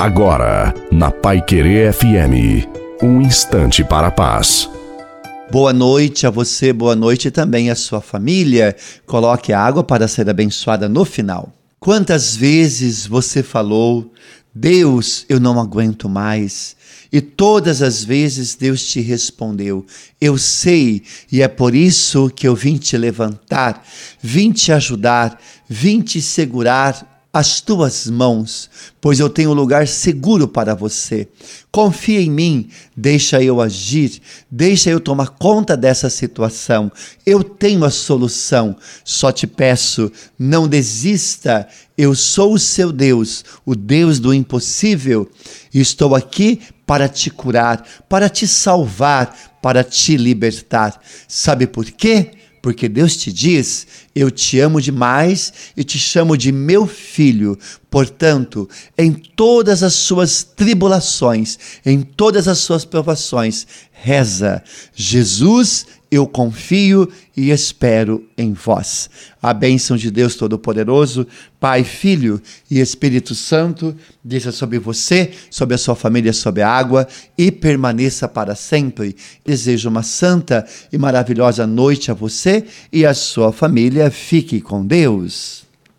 Agora, na Pai Querer FM, um instante para a paz. Boa noite a você, boa noite também à sua família. Coloque a água para ser abençoada no final. Quantas vezes você falou, Deus, eu não aguento mais? E todas as vezes Deus te respondeu: Eu sei, e é por isso que eu vim te levantar, vim te ajudar, vim te segurar as tuas mãos, pois eu tenho lugar seguro para você. Confia em mim, deixa eu agir, deixa eu tomar conta dessa situação. Eu tenho a solução. Só te peço, não desista. Eu sou o seu Deus, o Deus do impossível, estou aqui para te curar, para te salvar, para te libertar. Sabe por quê? Porque Deus te diz: Eu te amo demais e te chamo de meu filho. Portanto, em todas as suas tribulações, em todas as suas provações, reza: Jesus eu confio e espero em vós. A bênção de Deus Todo-Poderoso, Pai, Filho e Espírito Santo, desça sobre você, sobre a sua família, sobre a água e permaneça para sempre. Desejo uma santa e maravilhosa noite a você e a sua família. Fique com Deus.